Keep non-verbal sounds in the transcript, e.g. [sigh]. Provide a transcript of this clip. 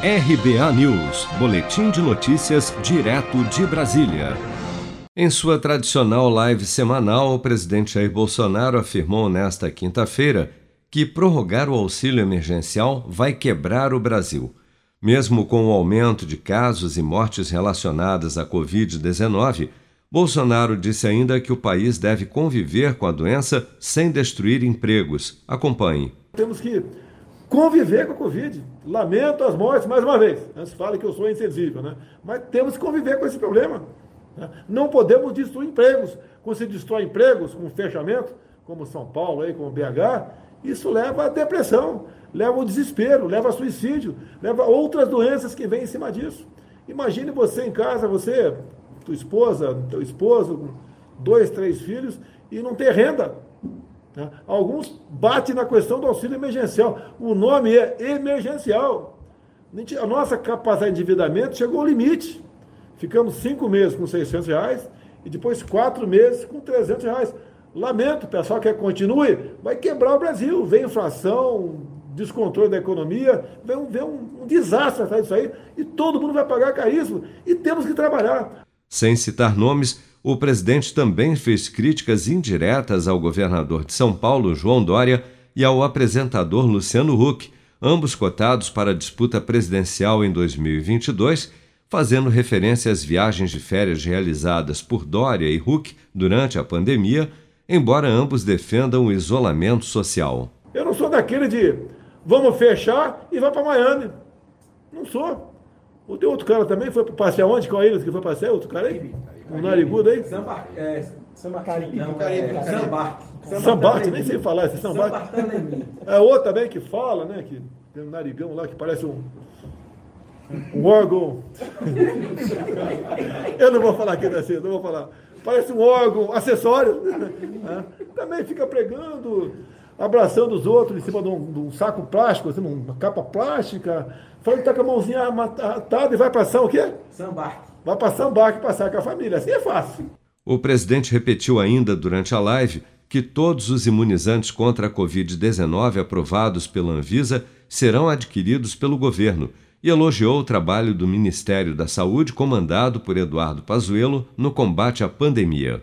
RBA News, Boletim de Notícias, direto de Brasília. Em sua tradicional live semanal, o presidente Jair Bolsonaro afirmou nesta quinta-feira que prorrogar o auxílio emergencial vai quebrar o Brasil. Mesmo com o aumento de casos e mortes relacionadas à Covid-19, Bolsonaro disse ainda que o país deve conviver com a doença sem destruir empregos. Acompanhe. Temos que conviver com a Covid. Lamento as mortes mais uma vez. Antes fala que eu sou insensível, né? Mas temos que conviver com esse problema. Né? Não podemos destruir empregos. Quando se destrói empregos com fechamento, como São Paulo, aí, como BH, isso leva à depressão, leva ao desespero, leva a suicídio, leva a outras doenças que vêm em cima disso. Imagine você em casa, você, tua esposa, teu esposo, dois, três filhos, e não ter renda né? Alguns batem na questão do auxílio emergencial. O nome é emergencial. A nossa capacidade de endividamento chegou ao limite. Ficamos cinco meses com 600 reais e depois quatro meses com 300 reais. Lamento, pessoal que continue, vai quebrar o Brasil. Vem inflação, descontrole da economia, vem, um, vem um, um desastre atrás disso aí e todo mundo vai pagar caríssimo. E temos que trabalhar. Sem citar nomes, o presidente também fez críticas indiretas ao governador de São Paulo, João Dória, e ao apresentador Luciano Huck, ambos cotados para a disputa presidencial em 2022, fazendo referência às viagens de férias realizadas por Dória e Huck durante a pandemia, embora ambos defendam o isolamento social. Eu não sou daquele de vamos fechar e vai para Miami. Não sou. O outro cara também foi passear onde? Qual é ele que foi passear? Outro cara aí? O narigudo aí? Samba, é, Samba Caribe. Não, é, Sambarte. Sambarte, nem sei falar esse Sambarte. É outro também que fala, né? Que tem um narigão lá que parece um, um órgão. [laughs] Eu não vou falar aqui assim, não vou falar. Parece um órgão, acessório. [laughs] Né? Também fica pregando, abraçando os outros em cima de um, de um saco plástico, assim, uma capa plástica. Falando que tá com a mãozinha atada e vai passar o quê? Sambarque vai passar barco e passar com a família. Assim é fácil. O presidente repetiu ainda durante a live que todos os imunizantes contra a Covid-19 aprovados pela Anvisa serão adquiridos pelo governo e elogiou o trabalho do Ministério da Saúde comandado por Eduardo Pazuello no combate à pandemia.